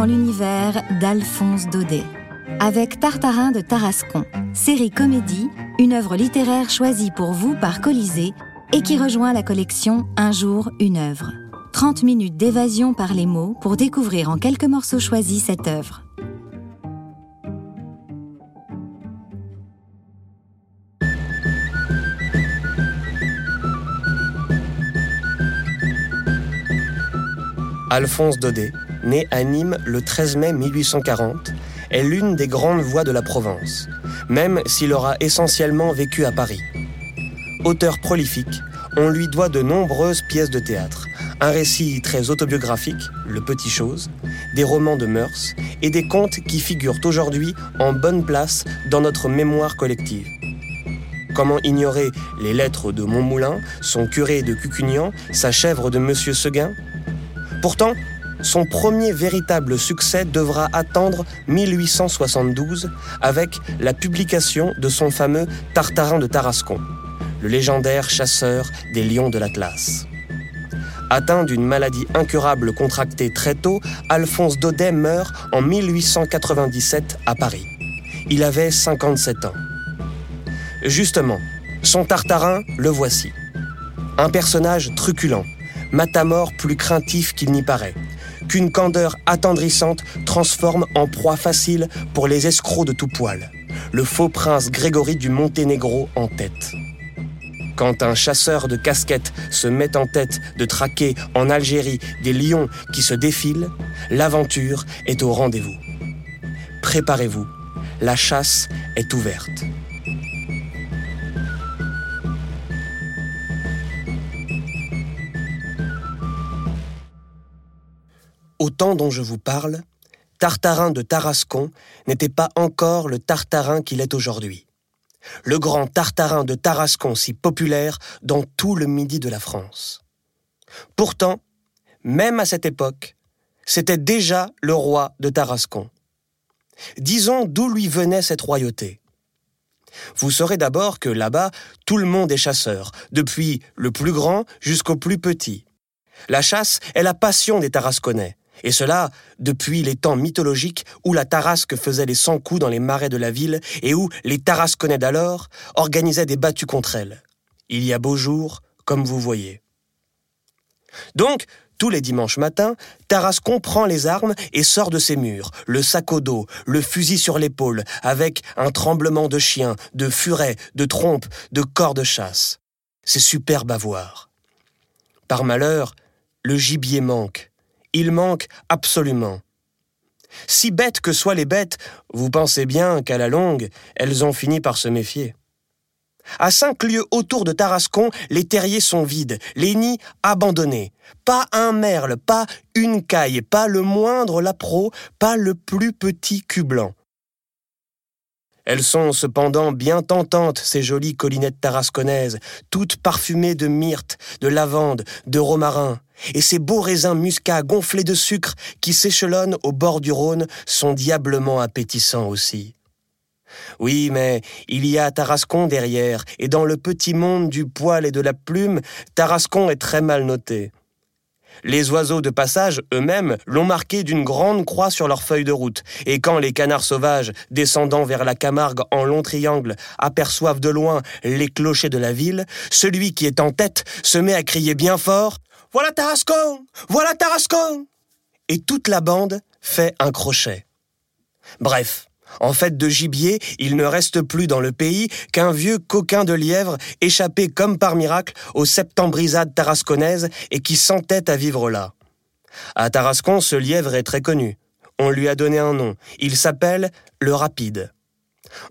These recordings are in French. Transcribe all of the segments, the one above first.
dans l'univers d'Alphonse Daudet. Avec Tartarin de Tarascon, série comédie, une œuvre littéraire choisie pour vous par Colisée et qui rejoint la collection Un jour, une œuvre. 30 minutes d'évasion par les mots pour découvrir en quelques morceaux choisis cette œuvre. Alphonse Daudet, né à Nîmes le 13 mai 1840, est l'une des grandes voix de la Provence, même s'il aura essentiellement vécu à Paris. Auteur prolifique, on lui doit de nombreuses pièces de théâtre, un récit très autobiographique, Le Petit Chose, des romans de mœurs et des contes qui figurent aujourd'hui en bonne place dans notre mémoire collective. Comment ignorer les lettres de Montmoulin, son curé de Cucugnan, sa chèvre de Monsieur Seguin? Pourtant, son premier véritable succès devra attendre 1872 avec la publication de son fameux Tartarin de Tarascon, le légendaire chasseur des lions de l'Atlas. Atteint d'une maladie incurable contractée très tôt, Alphonse Daudet meurt en 1897 à Paris. Il avait 57 ans. Justement, son Tartarin, le voici. Un personnage truculent, matamor plus craintif qu'il n'y paraît, qu'une candeur attendrissante transforme en proie facile pour les escrocs de tout poil, le faux prince Grégory du Monténégro en tête. Quand un chasseur de casquettes se met en tête de traquer en Algérie des lions qui se défilent, l'aventure est au rendez-vous. Préparez-vous, la chasse est ouverte. Au temps dont je vous parle, Tartarin de Tarascon n'était pas encore le Tartarin qu'il est aujourd'hui. Le grand Tartarin de Tarascon si populaire dans tout le midi de la France. Pourtant, même à cette époque, c'était déjà le roi de Tarascon. Disons d'où lui venait cette royauté. Vous saurez d'abord que là-bas, tout le monde est chasseur, depuis le plus grand jusqu'au plus petit. La chasse est la passion des Tarasconnais. Et cela depuis les temps mythologiques où la Tarasque faisait les cent coups dans les marais de la ville et où les Tarasconnais d'alors organisaient des battues contre elle. Il y a beau jour, comme vous voyez. Donc, tous les dimanches matins, Tarascon prend les armes et sort de ses murs, le sac au dos, le fusil sur l'épaule, avec un tremblement de chiens, de furets, de trompes, de corps de chasse. C'est superbe à voir. Par malheur, le gibier manque il manque absolument. Si bêtes que soient les bêtes, vous pensez bien qu'à la longue, elles ont fini par se méfier. À cinq lieues autour de Tarascon, les terriers sont vides, les nids abandonnés. Pas un merle, pas une caille, pas le moindre lapro, pas le plus petit cul blanc. Elles sont cependant bien tentantes, ces jolies collinettes tarasconnaises, toutes parfumées de myrte, de lavande, de romarin. Et ces beaux raisins muscats gonflés de sucre qui s'échelonnent au bord du Rhône sont diablement appétissants aussi. Oui, mais il y a Tarascon derrière, et dans le petit monde du poil et de la plume, Tarascon est très mal noté. Les oiseaux de passage eux-mêmes l'ont marqué d'une grande croix sur leur feuille de route, et quand les canards sauvages, descendant vers la Camargue en long triangle, aperçoivent de loin les clochers de la ville, celui qui est en tête se met à crier bien fort Voilà Tarascon! Voilà Tarascon! Et toute la bande fait un crochet. Bref, en fait de gibier, il ne reste plus dans le pays qu'un vieux coquin de lièvre échappé comme par miracle aux septembrisades tarasconnaises et qui s'entête à vivre là. À Tarascon, ce lièvre est très connu. On lui a donné un nom. Il s'appelle le Rapide.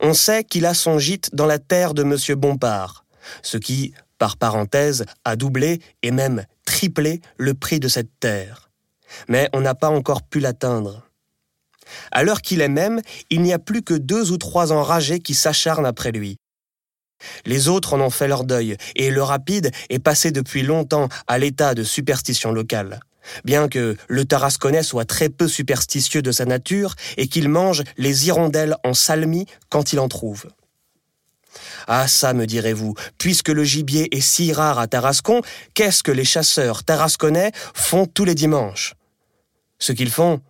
On sait qu'il a son gîte dans la terre de M. Bompard, ce qui, par parenthèse, a doublé et même triplé le prix de cette terre. Mais on n'a pas encore pu l'atteindre. À l'heure qu'il est même, il n'y a plus que deux ou trois enragés qui s'acharnent après lui. Les autres en ont fait leur deuil, et le rapide est passé depuis longtemps à l'état de superstition locale. Bien que le Tarasconnais soit très peu superstitieux de sa nature et qu'il mange les hirondelles en salmi quand il en trouve. Ah ça, me direz-vous, puisque le gibier est si rare à Tarascon, qu'est-ce que les chasseurs tarasconnais font tous les dimanches? Ce qu'ils font,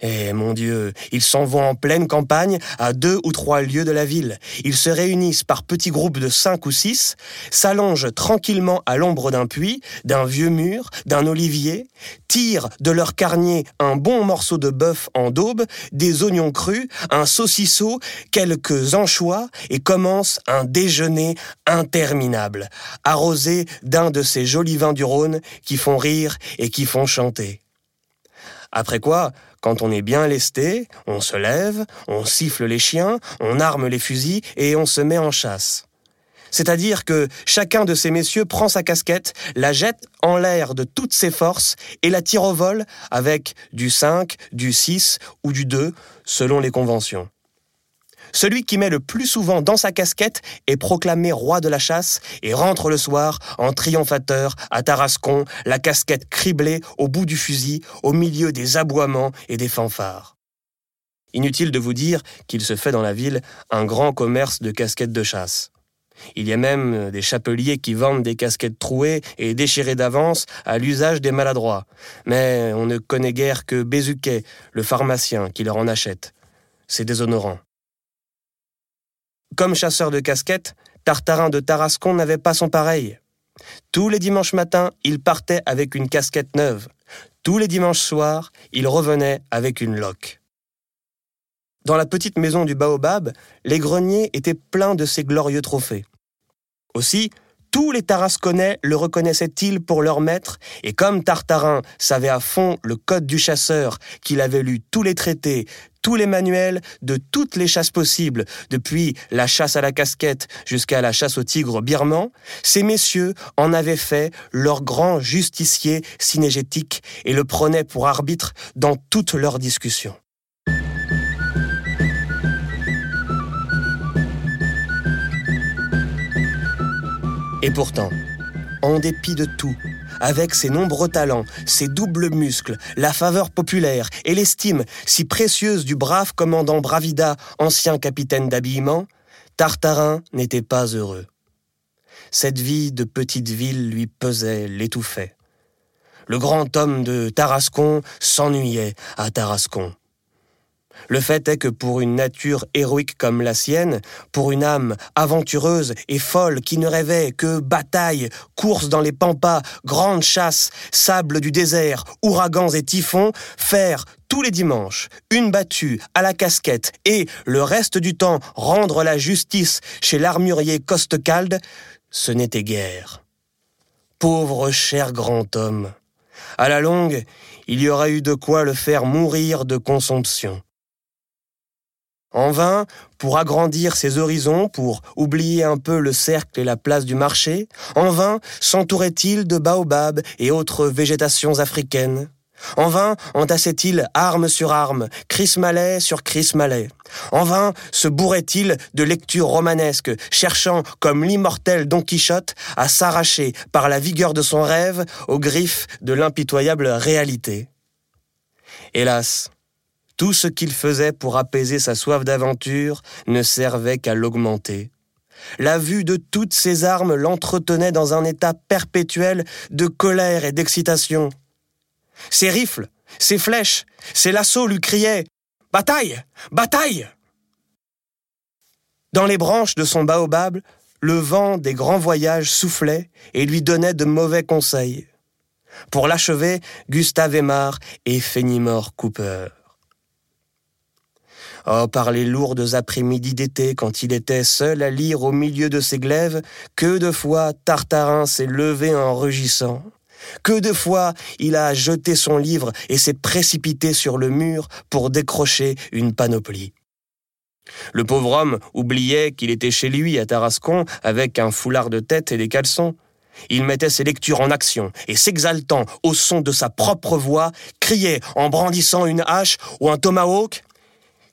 Eh mon Dieu, ils s'en vont en pleine campagne, à deux ou trois lieues de la ville. Ils se réunissent par petits groupes de cinq ou six, s'allongent tranquillement à l'ombre d'un puits, d'un vieux mur, d'un olivier, tirent de leur carnier un bon morceau de bœuf en daube, des oignons crus, un saucisseau, quelques anchois, et commencent un déjeuner interminable, arrosé d'un de ces jolis vins du Rhône qui font rire et qui font chanter. Après quoi, quand on est bien lesté, on se lève, on siffle les chiens, on arme les fusils et on se met en chasse. C'est-à-dire que chacun de ces messieurs prend sa casquette, la jette en l'air de toutes ses forces et la tire au vol avec du 5, du 6 ou du 2, selon les conventions. Celui qui met le plus souvent dans sa casquette est proclamé roi de la chasse et rentre le soir en triomphateur à Tarascon, la casquette criblée au bout du fusil, au milieu des aboiements et des fanfares. Inutile de vous dire qu'il se fait dans la ville un grand commerce de casquettes de chasse. Il y a même des chapeliers qui vendent des casquettes trouées et déchirées d'avance à l'usage des maladroits. Mais on ne connaît guère que Bézuquet, le pharmacien, qui leur en achète. C'est déshonorant. Comme chasseur de casquettes, Tartarin de Tarascon n'avait pas son pareil. Tous les dimanches matins, il partait avec une casquette neuve. Tous les dimanches soirs, il revenait avec une loque. Dans la petite maison du Baobab, les greniers étaient pleins de ses glorieux trophées. Aussi, tous les Tarasconnais le reconnaissaient-ils pour leur maître, et comme Tartarin savait à fond le code du chasseur, qu'il avait lu tous les traités, tous les manuels de toutes les chasses possibles, depuis la chasse à la casquette jusqu'à la chasse au tigre birman, ces messieurs en avaient fait leur grand justicier synégétique et le prenaient pour arbitre dans toutes leurs discussions. Et pourtant, en dépit de tout, avec ses nombreux talents, ses doubles muscles, la faveur populaire et l'estime si précieuse du brave commandant Bravida, ancien capitaine d'habillement, Tartarin n'était pas heureux. Cette vie de petite ville lui pesait, l'étouffait. Le grand homme de Tarascon s'ennuyait à Tarascon. Le fait est que pour une nature héroïque comme la sienne, pour une âme aventureuse et folle qui ne rêvait que bataille, course dans les pampas, grandes chasses, sable du désert, ouragans et typhons, faire tous les dimanches une battue à la casquette et le reste du temps rendre la justice chez l'armurier Costecalde, ce n'était guère. Pauvre cher grand homme. À la longue, il y aurait eu de quoi le faire mourir de consomption. En vain, pour agrandir ses horizons, pour oublier un peu le cercle et la place du marché, en vain s'entourait-il de baobabs et autres végétations africaines. En vain entassait-il armes sur armes, malais sur malais. En vain se bourrait-il de lectures romanesques, cherchant, comme l'immortel Don Quichotte, à s'arracher par la vigueur de son rêve aux griffes de l'impitoyable réalité. Hélas, tout ce qu'il faisait pour apaiser sa soif d'aventure ne servait qu'à l'augmenter. La vue de toutes ces armes l'entretenait dans un état perpétuel de colère et d'excitation. Ses rifles, ses flèches, ses lassos lui criaient Bataille Bataille Dans les branches de son baobab, le vent des grands voyages soufflait et lui donnait de mauvais conseils. Pour l'achever, Gustave Aymar et Fenimore Cooper. Oh, par les lourdes après-midi d'été, quand il était seul à lire au milieu de ses glaives, que de fois Tartarin s'est levé en rugissant. Que de fois il a jeté son livre et s'est précipité sur le mur pour décrocher une panoplie. Le pauvre homme oubliait qu'il était chez lui à Tarascon avec un foulard de tête et des caleçons. Il mettait ses lectures en action et s'exaltant au son de sa propre voix, criait en brandissant une hache ou un tomahawk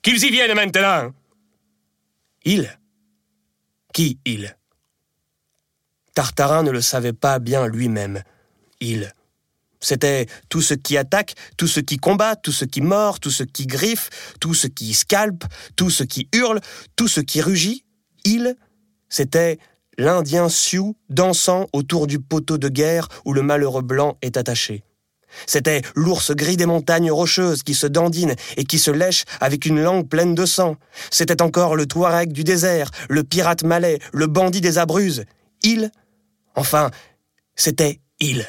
Qu'ils y viennent maintenant Il Qui il? Tartarin ne le savait pas bien lui-même. Il. C'était tout ce qui attaque, tout ce qui combat, tout ce qui mord, tout ce qui griffe, tout ce qui scalpe, tout ce qui hurle, tout ce qui rugit. Il, c'était l'Indien Sioux dansant autour du poteau de guerre où le malheureux blanc est attaché. C'était l'ours gris des montagnes rocheuses qui se dandine et qui se lèche avec une langue pleine de sang. C'était encore le Touareg du désert, le pirate malais, le bandit des Abruzes. Il, enfin, c'était il.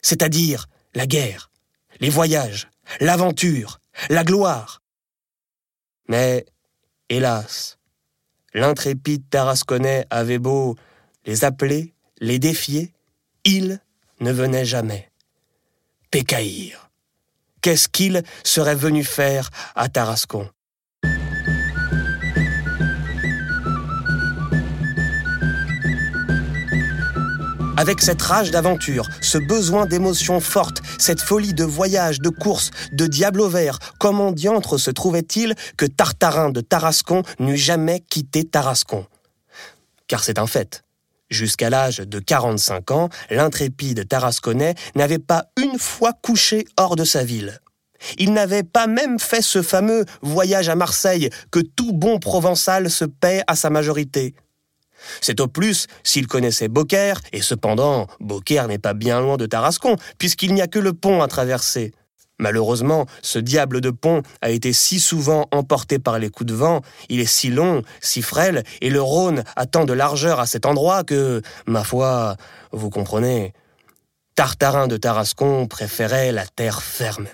C'est-à-dire la guerre, les voyages, l'aventure, la gloire. Mais, hélas, l'intrépide Tarasconnais avait beau les appeler, les défier, il ne venait jamais. Qu'est-ce qu'il serait venu faire à Tarascon? Avec cette rage d'aventure, ce besoin d'émotions fortes, cette folie de voyage, de course, de diable au vert, comment diantre se trouvait-il que Tartarin de Tarascon n'eût jamais quitté Tarascon? Car c'est un fait. Jusqu'à l'âge de 45 ans, l'intrépide Tarasconnais n'avait pas une fois couché hors de sa ville. Il n'avait pas même fait ce fameux voyage à Marseille que tout bon provençal se paie à sa majorité. C'est au plus s'il connaissait Beaucaire, et cependant, Beaucaire n'est pas bien loin de Tarascon, puisqu'il n'y a que le pont à traverser. Malheureusement, ce diable de pont a été si souvent emporté par les coups de vent, il est si long, si frêle, et le Rhône a tant de largeur à cet endroit que, ma foi, vous comprenez, Tartarin de Tarascon préférait la terre ferme.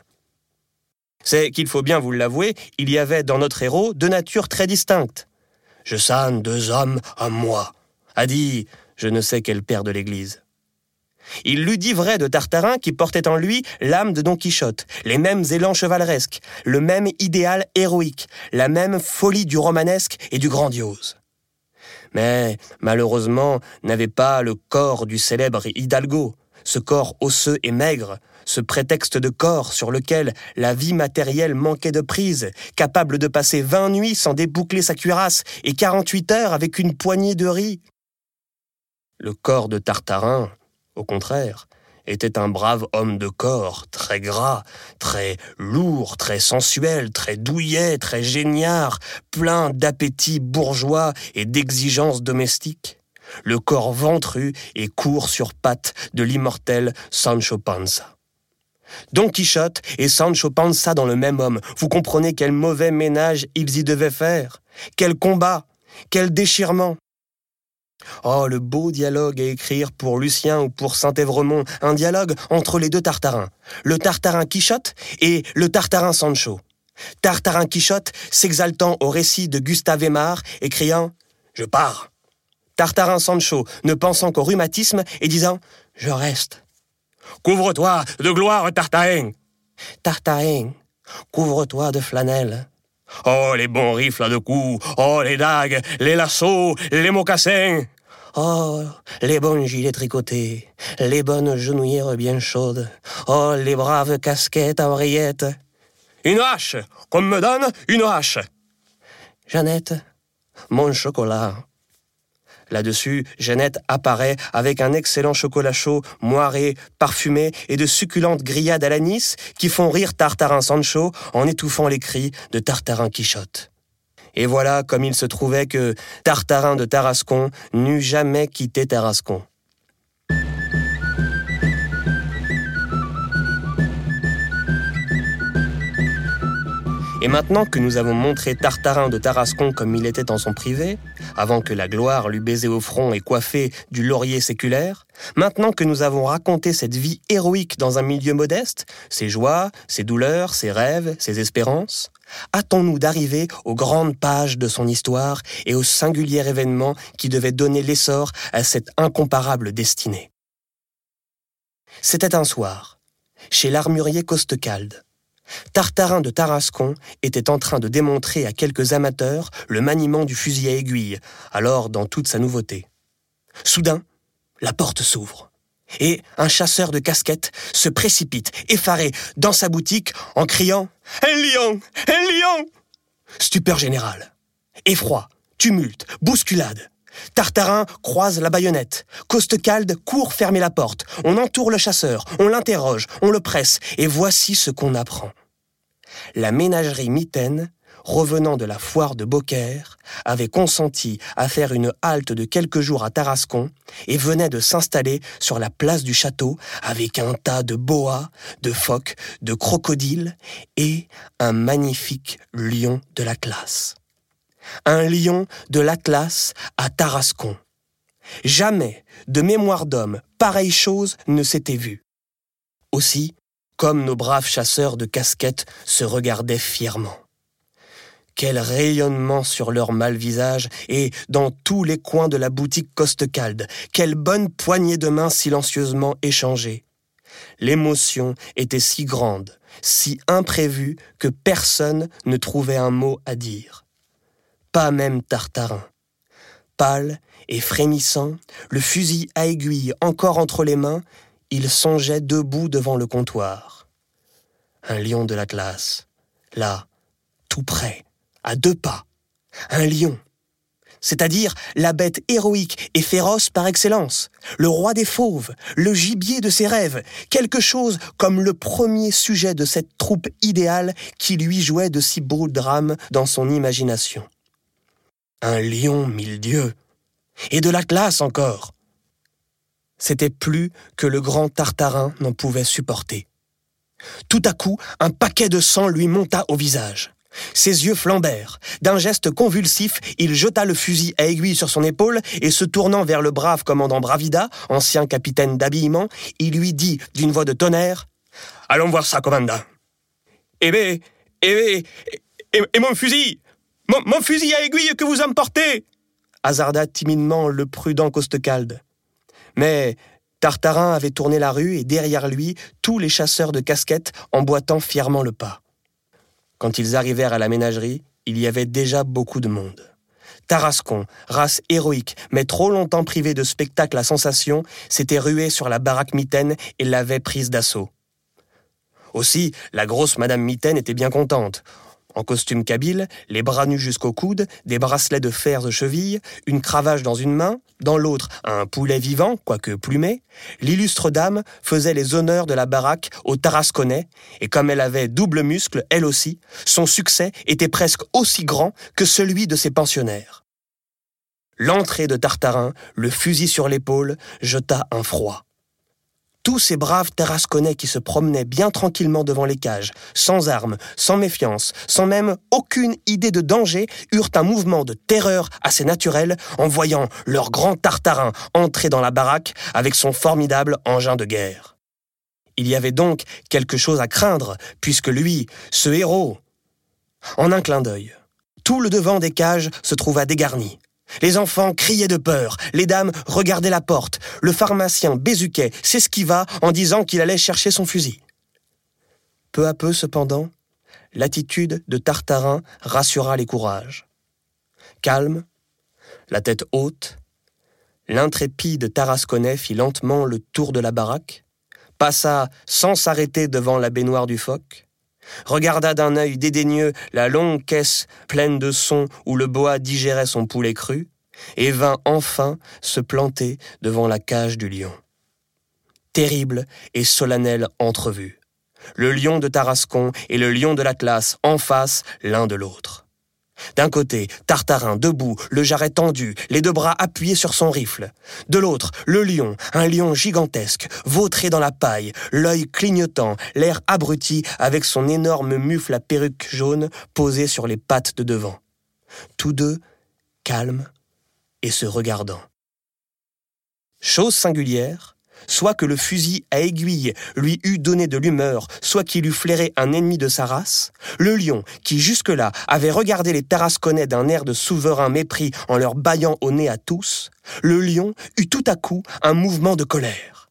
C'est qu'il faut bien vous l'avouer, il y avait dans notre héros deux natures très distinctes. Je sane deux hommes à moi, a dit je ne sais quel père de l'Église. Il l'eût dit vrai de Tartarin qui portait en lui l'âme de Don Quichotte, les mêmes élans chevaleresques, le même idéal héroïque, la même folie du romanesque et du grandiose. Mais, malheureusement, n'avait pas le corps du célèbre Hidalgo, ce corps osseux et maigre, ce prétexte de corps sur lequel la vie matérielle manquait de prise, capable de passer vingt nuits sans déboucler sa cuirasse et quarante-huit heures avec une poignée de riz. Le corps de Tartarin, au contraire, était un brave homme de corps, très gras, très lourd, très sensuel, très douillet, très géniard, plein d'appétit bourgeois et d'exigences domestiques. Le corps ventru et court sur pattes de l'immortel Sancho Panza. Don Quichotte et Sancho Panza dans le même homme, vous comprenez quel mauvais ménage ils y devaient faire, quel combat, quel déchirement. Oh, le beau dialogue à écrire pour Lucien ou pour Saint-Évremont, un dialogue entre les deux Tartarins, le Tartarin Quichotte et le Tartarin Sancho. Tartarin Quichotte s'exaltant au récit de Gustave Aimard et criant ⁇ Je pars !⁇ Tartarin Sancho ne pensant qu'au rhumatisme et disant ⁇ Je reste ⁇ Couvre-toi de gloire, Tartarin Tartarin, couvre-toi de flanelle. Oh, les bons rifles de coups, oh, les dagues, les lassos, les mocassins. Oh, les bons gilets tricotés, les bonnes genouillères bien chaudes, oh, les braves casquettes à oreillettes. Une hache, qu'on me donne une hache. Jeannette, mon chocolat. Là-dessus, Jeannette apparaît avec un excellent chocolat chaud, moiré, parfumé et de succulentes grillades à l'anis qui font rire Tartarin Sancho en étouffant les cris de Tartarin Quichotte. Et voilà comme il se trouvait que Tartarin de Tarascon n'eût jamais quitté Tarascon. Et maintenant que nous avons montré Tartarin de Tarascon comme il était en son privé, avant que la gloire lui baisait au front et coiffé du laurier séculaire, maintenant que nous avons raconté cette vie héroïque dans un milieu modeste, ses joies, ses douleurs, ses rêves, ses espérances, hâtons-nous d'arriver aux grandes pages de son histoire et aux singuliers événements qui devaient donner l'essor à cette incomparable destinée. C'était un soir, chez l'armurier Costecalde. Tartarin de Tarascon était en train de démontrer à quelques amateurs le maniement du fusil à aiguille, alors dans toute sa nouveauté. Soudain, la porte s'ouvre. Et un chasseur de casquettes se précipite, effaré, dans sa boutique en criant Un lion Un lion Stupeur générale. Effroi, tumulte, bousculade. Tartarin croise la baïonnette. Costecalde court fermer la porte. On entoure le chasseur, on l'interroge, on le presse, et voici ce qu'on apprend la ménagerie mitaine revenant de la foire de Beaucaire, avait consenti à faire une halte de quelques jours à Tarascon et venait de s'installer sur la place du château avec un tas de boas, de phoques, de crocodiles et un magnifique lion de l'Atlas. Un lion de l'Atlas à Tarascon. Jamais, de mémoire d'homme, pareille chose ne s'était vue. Aussi, comme nos braves chasseurs de casquettes se regardaient fièrement. Quel rayonnement sur leur mal visage et dans tous les coins de la boutique Costecalde, quelle bonne poignée de mains silencieusement échangées. L'émotion était si grande, si imprévue que personne ne trouvait un mot à dire. Pas même Tartarin. Pâle et frémissant, le fusil à aiguille encore entre les mains, il songeait debout devant le comptoir. Un lion de l'Atlas, là, tout près, à deux pas. Un lion. C'est-à-dire la bête héroïque et féroce par excellence, le roi des fauves, le gibier de ses rêves, quelque chose comme le premier sujet de cette troupe idéale qui lui jouait de si beaux drames dans son imagination. Un lion, mille dieux. Et de l'Atlas encore. C'était plus que le grand Tartarin n'en pouvait supporter. Tout à coup, un paquet de sang lui monta au visage. Ses yeux flambèrent. D'un geste convulsif, il jeta le fusil à aiguille sur son épaule et se tournant vers le brave commandant Bravida, ancien capitaine d'habillement, il lui dit d'une voix de tonnerre Allons voir ça, commandant. Eh bien, eh et, mon fusil mon, fusil à aiguille que vous emportez hasarda timidement le prudent Costecalde. Mais Tartarin avait tourné la rue et derrière lui, tous les chasseurs de casquettes emboîtant fièrement le pas. Quand ils arrivèrent à la ménagerie, il y avait déjà beaucoup de monde. Tarascon, race héroïque, mais trop longtemps privé de spectacle à sensation, s'était rué sur la baraque mitaine et l'avait prise d'assaut. Aussi, la grosse Madame Mitaine était bien contente. En costume kabyle, les bras nus jusqu'au coude, des bracelets de fer de cheville, une cravache dans une main, dans l'autre un poulet vivant, quoique plumé, l'illustre dame faisait les honneurs de la baraque au Tarasconnais, et comme elle avait double muscle, elle aussi, son succès était presque aussi grand que celui de ses pensionnaires. L'entrée de Tartarin, le fusil sur l'épaule, jeta un froid tous ces braves Tarasconnais qui se promenaient bien tranquillement devant les cages, sans armes, sans méfiance, sans même aucune idée de danger, eurent un mouvement de terreur assez naturel en voyant leur grand Tartarin entrer dans la baraque avec son formidable engin de guerre. Il y avait donc quelque chose à craindre, puisque lui, ce héros... En un clin d'œil, tout le devant des cages se trouva dégarni. Les enfants criaient de peur, les dames regardaient la porte, le pharmacien Bézuquet s'esquiva en disant qu'il allait chercher son fusil. Peu à peu, cependant, l'attitude de Tartarin rassura les courages. Calme, la tête haute, l'intrépide Tarasconnais fit lentement le tour de la baraque, passa sans s'arrêter devant la baignoire du phoque, regarda d'un œil dédaigneux la longue caisse pleine de sons où le bois digérait son poulet cru, et vint enfin se planter devant la cage du lion. Terrible et solennelle entrevue. Le lion de Tarascon et le lion de l'Atlas en face l'un de l'autre. D'un côté, Tartarin debout, le jarret tendu, les deux bras appuyés sur son rifle. De l'autre, le lion, un lion gigantesque, vautré dans la paille, l'œil clignotant, l'air abruti avec son énorme mufle à perruque jaune posé sur les pattes de devant. Tous deux, calmes et se regardant. Chose singulière, soit que le fusil à aiguille lui eût donné de l'humeur, soit qu'il eût flairé un ennemi de sa race, le lion, qui jusque-là avait regardé les Tarasconnais d'un air de souverain mépris en leur bâillant au nez à tous, le lion eut tout à coup un mouvement de colère.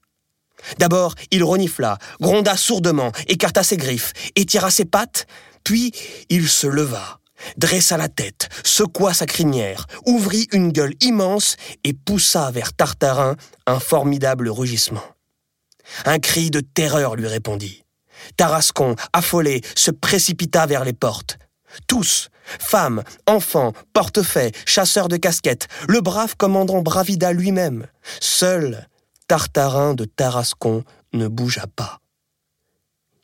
D'abord, il renifla, gronda sourdement, écarta ses griffes, étira ses pattes, puis il se leva, dressa la tête, secoua sa crinière, ouvrit une gueule immense et poussa vers Tartarin un formidable rugissement. Un cri de terreur lui répondit. Tarascon, affolé, se précipita vers les portes. Tous, femmes, enfants, portefaix, chasseurs de casquettes, le brave commandant Bravida lui-même, seul Tartarin de Tarascon ne bougea pas.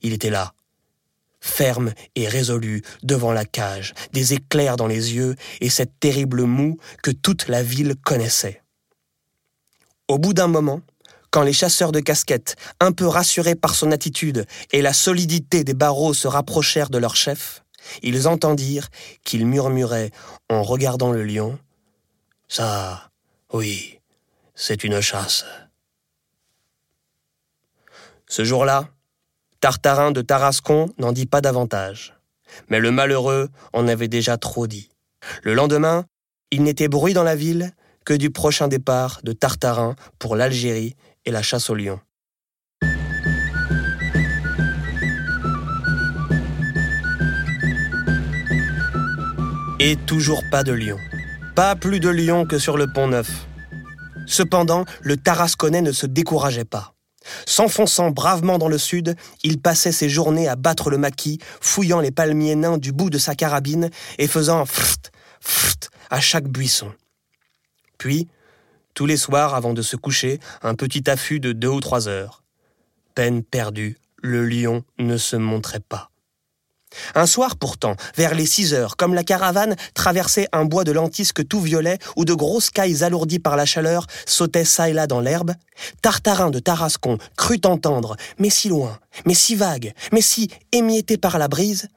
Il était là, ferme et résolu devant la cage, des éclairs dans les yeux et cette terrible moue que toute la ville connaissait. Au bout d'un moment, quand les chasseurs de casquettes, un peu rassurés par son attitude et la solidité des barreaux se rapprochèrent de leur chef, ils entendirent qu'il murmurait en regardant le lion Ça, oui, c'est une chasse. Ce jour-là, Tartarin de Tarascon n'en dit pas davantage. Mais le malheureux en avait déjà trop dit. Le lendemain, il n'était bruit dans la ville que du prochain départ de Tartarin pour l'Algérie et la chasse au lion. Et toujours pas de lion. Pas plus de lion que sur le pont Neuf. Cependant, le Tarasconnais ne se décourageait pas. S'enfonçant bravement dans le sud, il passait ses journées à battre le maquis, fouillant les palmiers nains du bout de sa carabine et faisant fft, fft à chaque buisson. Puis, tous les soirs avant de se coucher, un petit affût de deux ou trois heures. Peine perdue, le lion ne se montrait pas. Un soir pourtant, vers les six heures, comme la caravane traversait un bois de lentisques tout violet où de grosses cailles alourdies par la chaleur sautaient çà et là dans l'herbe, Tartarin de Tarascon crut entendre, mais si loin, mais si vague, mais si émietté par la brise,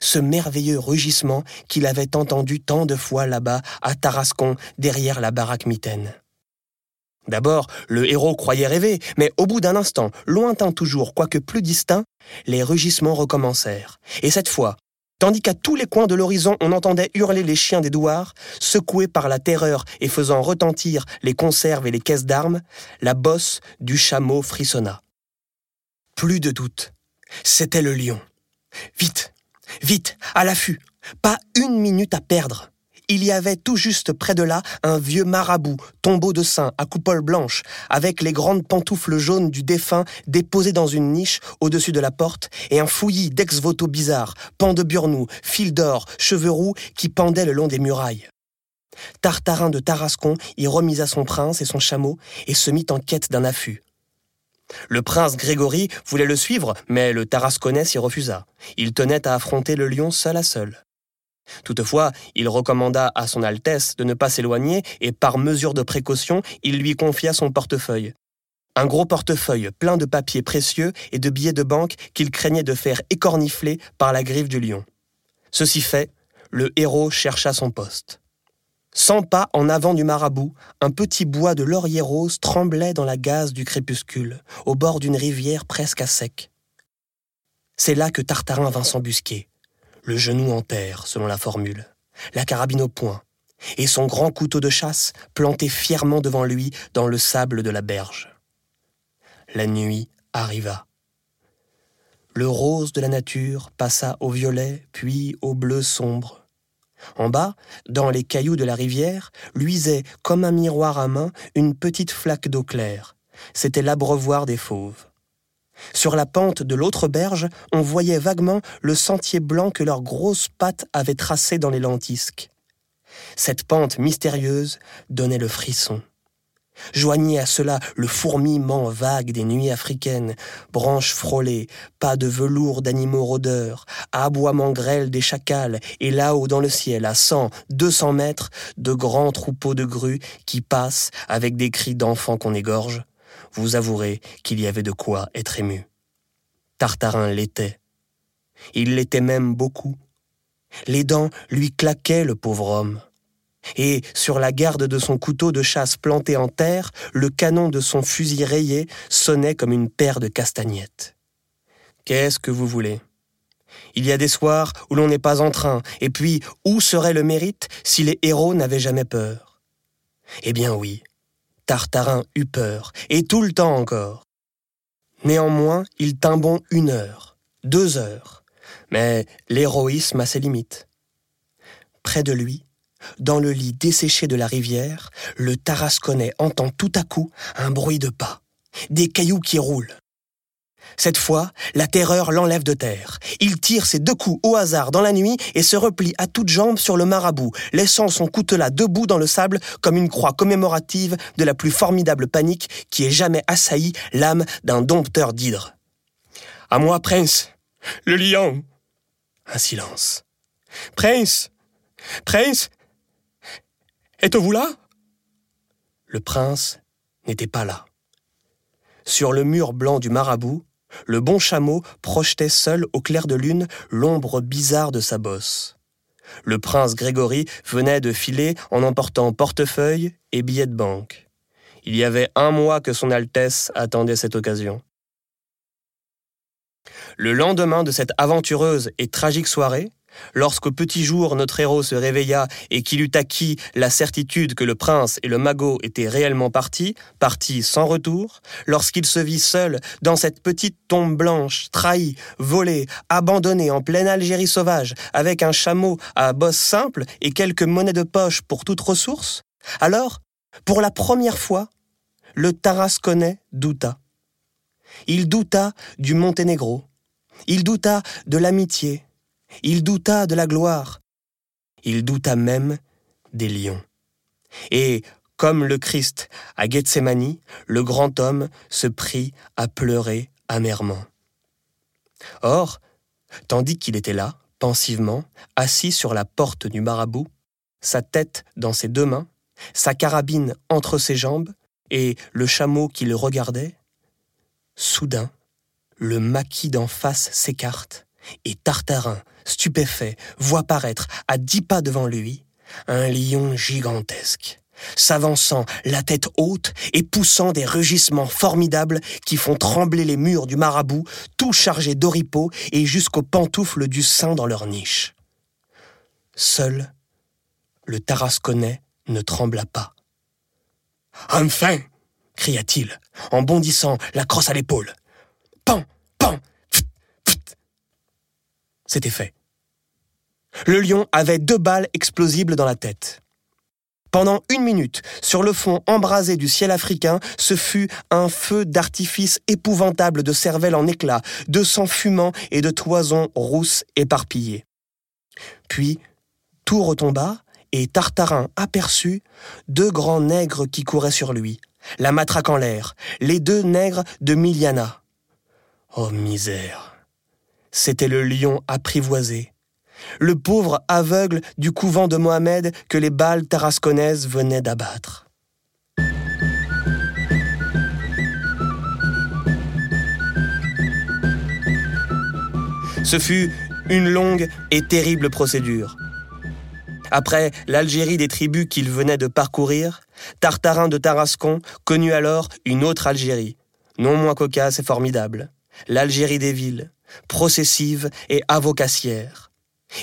ce merveilleux rugissement qu'il avait entendu tant de fois là-bas à Tarascon derrière la baraque mitaine. D'abord, le héros croyait rêver, mais au bout d'un instant, lointain toujours, quoique plus distinct, les rugissements recommencèrent. Et cette fois, tandis qu'à tous les coins de l'horizon on entendait hurler les chiens des douars, secoués par la terreur et faisant retentir les conserves et les caisses d'armes, la bosse du chameau frissonna. Plus de doute, c'était le lion. Vite, vite, à l'affût, pas une minute à perdre il y avait tout juste près de là un vieux marabout, tombeau de saint à coupole blanche, avec les grandes pantoufles jaunes du défunt déposées dans une niche au-dessus de la porte, et un fouillis d'ex-voto bizarres, pans de burnou, fils d'or, cheveux roux qui pendaient le long des murailles. Tartarin de Tarascon y remisa son prince et son chameau et se mit en quête d'un affût. Le prince Grégory voulait le suivre, mais le Tarasconnais s'y refusa. Il tenait à affronter le lion seul à seul. Toutefois, il recommanda à son Altesse de ne pas s'éloigner et par mesure de précaution, il lui confia son portefeuille. Un gros portefeuille plein de papiers précieux et de billets de banque qu'il craignait de faire écornifler par la griffe du lion. Ceci fait, le héros chercha son poste. Cent pas en avant du marabout, un petit bois de laurier rose tremblait dans la gaze du crépuscule, au bord d'une rivière presque à sec. C'est là que Tartarin vint s'embusquer le genou en terre, selon la formule, la carabine au poing, et son grand couteau de chasse planté fièrement devant lui dans le sable de la berge. La nuit arriva. Le rose de la nature passa au violet, puis au bleu sombre. En bas, dans les cailloux de la rivière, luisait, comme un miroir à main, une petite flaque d'eau claire. C'était l'abreuvoir des fauves. Sur la pente de l'autre berge, on voyait vaguement le sentier blanc que leurs grosses pattes avaient tracé dans les lentisques. Cette pente mystérieuse donnait le frisson. Joignez à cela le fourmillement vague des nuits africaines, branches frôlées, pas de velours d'animaux rôdeurs, aboiement grêle des chacals, et là-haut dans le ciel, à cent, deux cents mètres, de grands troupeaux de grues qui passent avec des cris d'enfants qu'on égorge, vous avouerez qu'il y avait de quoi être ému. Tartarin l'était. Il l'était même beaucoup. Les dents lui claquaient, le pauvre homme. Et, sur la garde de son couteau de chasse planté en terre, le canon de son fusil rayé sonnait comme une paire de castagnettes. Qu'est-ce que vous voulez? Il y a des soirs où l'on n'est pas en train, et puis où serait le mérite si les héros n'avaient jamais peur? Eh bien oui, Tartarin eut peur, et tout le temps encore. Néanmoins, il tint bon une heure, deux heures, mais l'héroïsme a ses limites. Près de lui, dans le lit desséché de la rivière, le Tarasconnais entend tout à coup un bruit de pas, des cailloux qui roulent. Cette fois, la terreur l'enlève de terre. Il tire ses deux coups au hasard dans la nuit et se replie à toutes jambes sur le marabout, laissant son coutelas debout dans le sable comme une croix commémorative de la plus formidable panique qui ait jamais assailli l'âme d'un dompteur d'hydre. À moi, prince, le lion, Un silence. Prince Prince Êtes-vous là? Le prince n'était pas là. Sur le mur blanc du marabout, le bon chameau projetait seul au clair de lune l'ombre bizarre de sa bosse. Le prince Grégory venait de filer en emportant portefeuille et billets de banque. Il y avait un mois que son Altesse attendait cette occasion. Le lendemain de cette aventureuse et tragique soirée, Lorsqu'au petit jour notre héros se réveilla et qu'il eut acquis la certitude que le prince et le magot étaient réellement partis, partis sans retour, lorsqu'il se vit seul dans cette petite tombe blanche, trahi, volé, abandonné en pleine Algérie sauvage, avec un chameau à bosse simple et quelques monnaies de poche pour toute ressource, alors, pour la première fois, le Tarasconnais douta. Il douta du Monténégro. Il douta de l'amitié, il douta de la gloire. Il douta même des lions. Et, comme le Christ à Gethsemane, le grand homme se prit à pleurer amèrement. Or, tandis qu'il était là, pensivement, assis sur la porte du marabout, sa tête dans ses deux mains, sa carabine entre ses jambes, et le chameau qui le regardait, soudain, le maquis d'en face s'écarte, et Tartarin, stupéfait, voit paraître, à dix pas devant lui, un lion gigantesque, s'avançant la tête haute et poussant des rugissements formidables qui font trembler les murs du marabout, tout chargés d'oripeaux et jusqu'aux pantoufles du sein dans leur niche. Seul, le Tarasconnais ne trembla pas. Enfin cria-t-il, en bondissant la crosse à l'épaule. C'était fait. Le lion avait deux balles explosibles dans la tête. Pendant une minute, sur le fond embrasé du ciel africain, ce fut un feu d'artifice épouvantable de cervelle en éclats, de sang fumant et de toisons rousses éparpillées. Puis, tout retomba, et Tartarin aperçut deux grands nègres qui couraient sur lui, la matraque en l'air, les deux nègres de Miliana. Oh misère c'était le lion apprivoisé, le pauvre aveugle du couvent de Mohamed que les balles tarasconnaises venaient d'abattre. Ce fut une longue et terrible procédure. Après l'Algérie des tribus qu'il venait de parcourir, Tartarin de Tarascon connut alors une autre Algérie, non moins cocasse et formidable, l'Algérie des villes, processive et avocassière.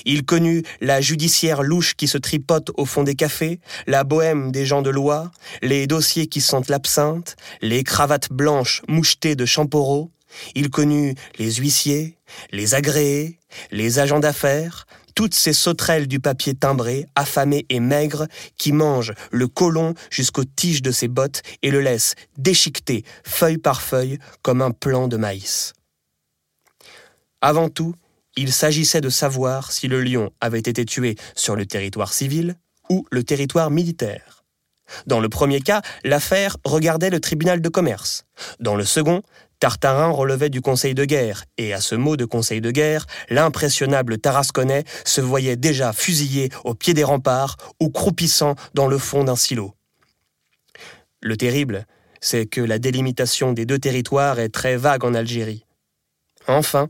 Il connut la judiciaire louche qui se tripote au fond des cafés, la bohème des gens de loi, les dossiers qui sentent l'absinthe, les cravates blanches mouchetées de champoreau. Il connut les huissiers, les agréés, les agents d'affaires, toutes ces sauterelles du papier timbré, affamées et maigres, qui mangent le colon jusqu'aux tiges de ses bottes et le laissent déchiqueter feuille par feuille comme un plant de maïs. Avant tout, il s'agissait de savoir si le lion avait été tué sur le territoire civil ou le territoire militaire. Dans le premier cas, l'affaire regardait le tribunal de commerce. Dans le second, Tartarin relevait du conseil de guerre, et à ce mot de conseil de guerre, l'impressionnable Tarasconnais se voyait déjà fusillé au pied des remparts ou croupissant dans le fond d'un silo. Le terrible, c'est que la délimitation des deux territoires est très vague en Algérie. Enfin,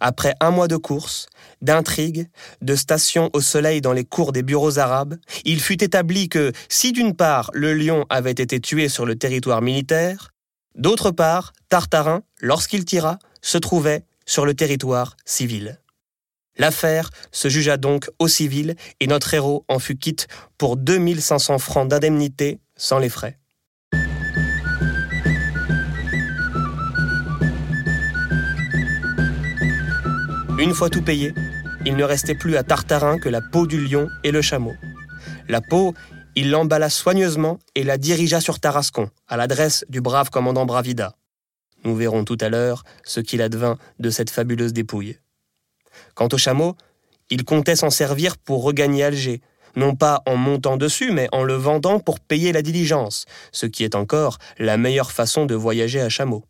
après un mois de course, d'intrigues, de stations au soleil dans les cours des bureaux arabes, il fut établi que si d'une part le lion avait été tué sur le territoire militaire, d'autre part Tartarin, lorsqu'il tira, se trouvait sur le territoire civil. L'affaire se jugea donc au civil et notre héros en fut quitte pour 2500 francs d'indemnité sans les frais. Une fois tout payé, il ne restait plus à Tartarin que la peau du lion et le chameau. La peau, il l'emballa soigneusement et la dirigea sur Tarascon, à l'adresse du brave commandant Bravida. Nous verrons tout à l'heure ce qu'il advint de cette fabuleuse dépouille. Quant au chameau, il comptait s'en servir pour regagner Alger, non pas en montant dessus, mais en le vendant pour payer la diligence, ce qui est encore la meilleure façon de voyager à chameau.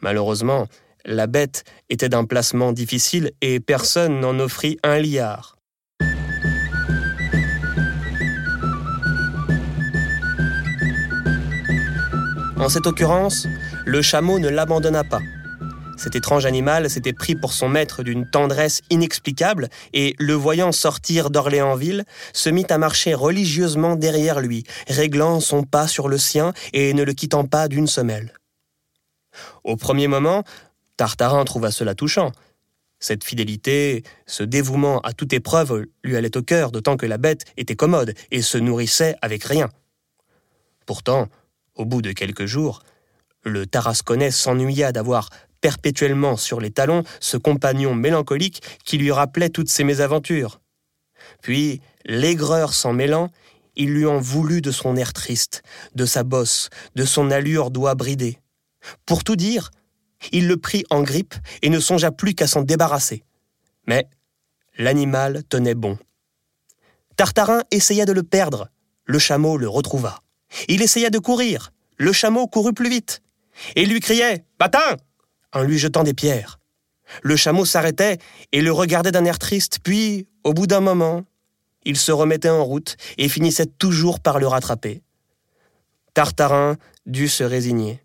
Malheureusement, La bête était d'un placement difficile et personne n'en offrit un liard. En cette occurrence, le chameau ne l'abandonna pas. Cet étrange animal s'était pris pour son maître d'une tendresse inexplicable et, le voyant sortir d'Orléansville, se mit à marcher religieusement derrière lui, réglant son pas sur le sien et ne le quittant pas d'une semelle. Au premier moment, Tartarin trouva cela touchant. Cette fidélité, ce dévouement à toute épreuve lui allait au cœur, d'autant que la bête était commode et se nourrissait avec rien. Pourtant, au bout de quelques jours, le Tarasconnais s'ennuya d'avoir perpétuellement sur les talons ce compagnon mélancolique qui lui rappelait toutes ses mésaventures. Puis, l'aigreur s'en mêlant, il lui en voulut de son air triste, de sa bosse, de son allure doigt bridée. Pour tout dire, il le prit en grippe et ne songea plus qu'à s'en débarrasser. Mais l'animal tenait bon. Tartarin essaya de le perdre, le chameau le retrouva. Il essaya de courir, le chameau courut plus vite, et lui criait Patin en lui jetant des pierres. Le chameau s'arrêtait et le regardait d'un air triste, puis, au bout d'un moment, il se remettait en route et finissait toujours par le rattraper. Tartarin dut se résigner.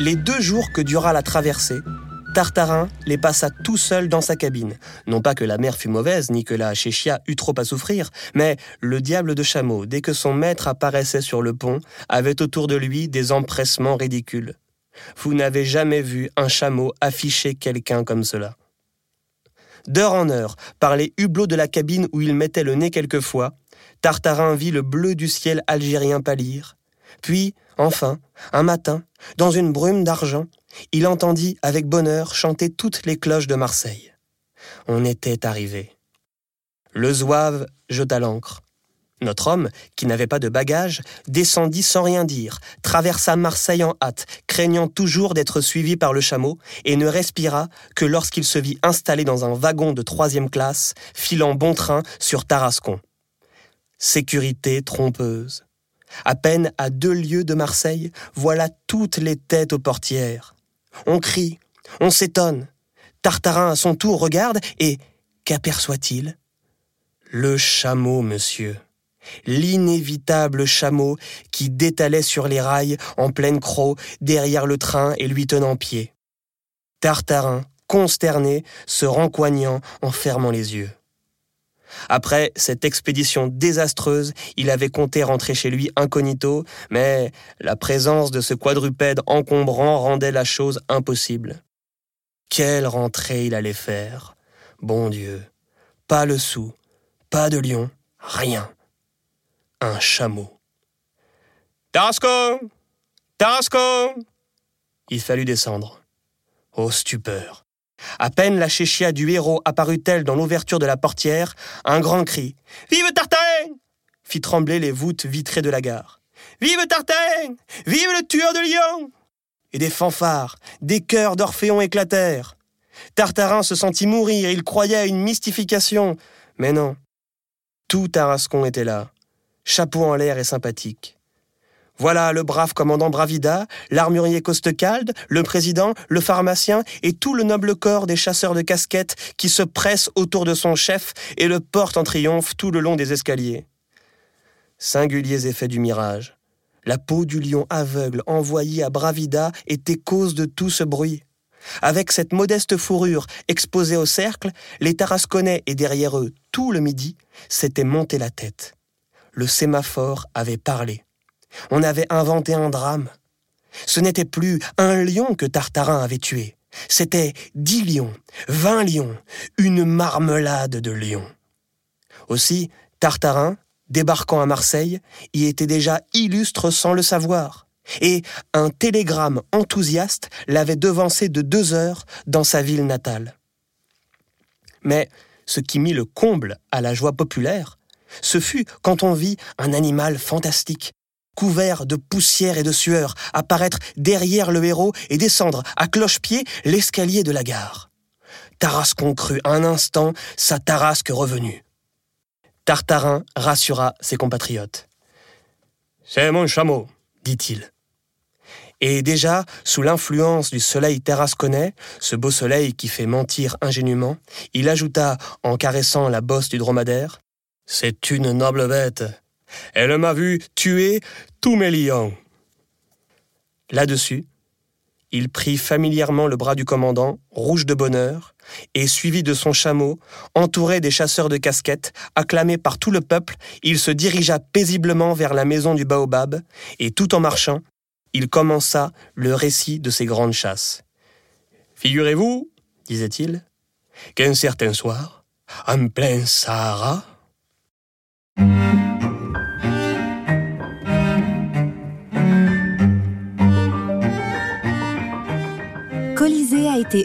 Les deux jours que dura la traversée, Tartarin les passa tout seul dans sa cabine. Non pas que la mer fût mauvaise, ni que la chéchia eût trop à souffrir, mais le diable de chameau, dès que son maître apparaissait sur le pont, avait autour de lui des empressements ridicules. Vous n'avez jamais vu un chameau afficher quelqu'un comme cela. D'heure en heure, par les hublots de la cabine où il mettait le nez quelquefois, Tartarin vit le bleu du ciel algérien pâlir. Puis, enfin, un matin, dans une brume d'argent, il entendit avec bonheur chanter toutes les cloches de Marseille. On était arrivé. Le zouave jeta l'ancre. Notre homme, qui n'avait pas de bagages, descendit sans rien dire, traversa Marseille en hâte, craignant toujours d'être suivi par le chameau, et ne respira que lorsqu'il se vit installé dans un wagon de troisième classe, filant bon train sur Tarascon. Sécurité trompeuse. À peine à deux lieues de Marseille, voilà toutes les têtes aux portières. On crie, on s'étonne. Tartarin à son tour regarde et qu'aperçoit-il? Le chameau, monsieur. L'inévitable chameau qui détalait sur les rails en pleine croix derrière le train et lui tenant pied. Tartarin, consterné, se rencoignant en fermant les yeux. Après cette expédition désastreuse, il avait compté rentrer chez lui incognito, mais la présence de ce quadrupède encombrant rendait la chose impossible. Quelle rentrée il allait faire Bon Dieu, pas le sou, pas de lion, rien. Un chameau. Tarasco Tarasco Il fallut descendre. Ô stupeur à peine la chéchia du héros apparut-elle dans l'ouverture de la portière, un grand cri Vive Tartarin fit trembler les voûtes vitrées de la gare. Vive Tartarin Vive le tueur de lions Et des fanfares, des chœurs d'Orphéon éclatèrent. Tartarin se sentit mourir, il croyait à une mystification. Mais non. Tout Tarascon était là, chapeau en l'air et sympathique. Voilà le brave commandant Bravida, l'armurier Costecalde, le président, le pharmacien et tout le noble corps des chasseurs de casquettes qui se pressent autour de son chef et le portent en triomphe tout le long des escaliers. Singuliers effets du mirage. La peau du lion aveugle envoyée à Bravida était cause de tout ce bruit. Avec cette modeste fourrure exposée au cercle, les Tarasconnais et derrière eux, tout le midi, s'étaient monté la tête. Le sémaphore avait parlé. On avait inventé un drame. Ce n'était plus un lion que Tartarin avait tué. C'était dix lions, vingt lions, une marmelade de lions. Aussi, Tartarin, débarquant à Marseille, y était déjà illustre sans le savoir. Et un télégramme enthousiaste l'avait devancé de deux heures dans sa ville natale. Mais ce qui mit le comble à la joie populaire, ce fut quand on vit un animal fantastique, couvert de poussière et de sueur, apparaître derrière le héros et descendre à cloche-pied l'escalier de la gare. Tarascon crut un instant sa Tarasque revenue. Tartarin rassura ses compatriotes. C'est mon chameau, dit-il. Et déjà, sous l'influence du soleil terrasconnais, ce beau soleil qui fait mentir ingénument, il ajouta, en caressant la bosse du dromadaire, C'est une noble bête. Elle m'a vu tuer tous mes lions. Là-dessus, il prit familièrement le bras du commandant, rouge de bonheur, et suivi de son chameau, entouré des chasseurs de casquettes, acclamé par tout le peuple, il se dirigea paisiblement vers la maison du baobab, et tout en marchant, il commença le récit de ses grandes chasses. Figurez-vous, disait-il, qu'un certain soir, en plein Sahara,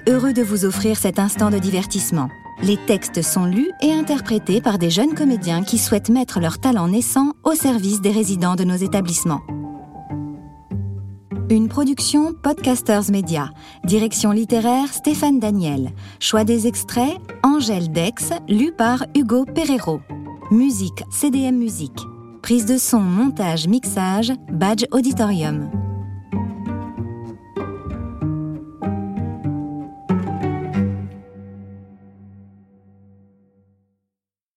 Heureux de vous offrir cet instant de divertissement. Les textes sont lus et interprétés par des jeunes comédiens qui souhaitent mettre leur talent naissant au service des résidents de nos établissements. Une production Podcasters Media. Direction littéraire Stéphane Daniel. Choix des extraits Angèle Dex, lu par Hugo Perrero. Musique CDM Musique. Prise de son, montage, mixage, badge auditorium.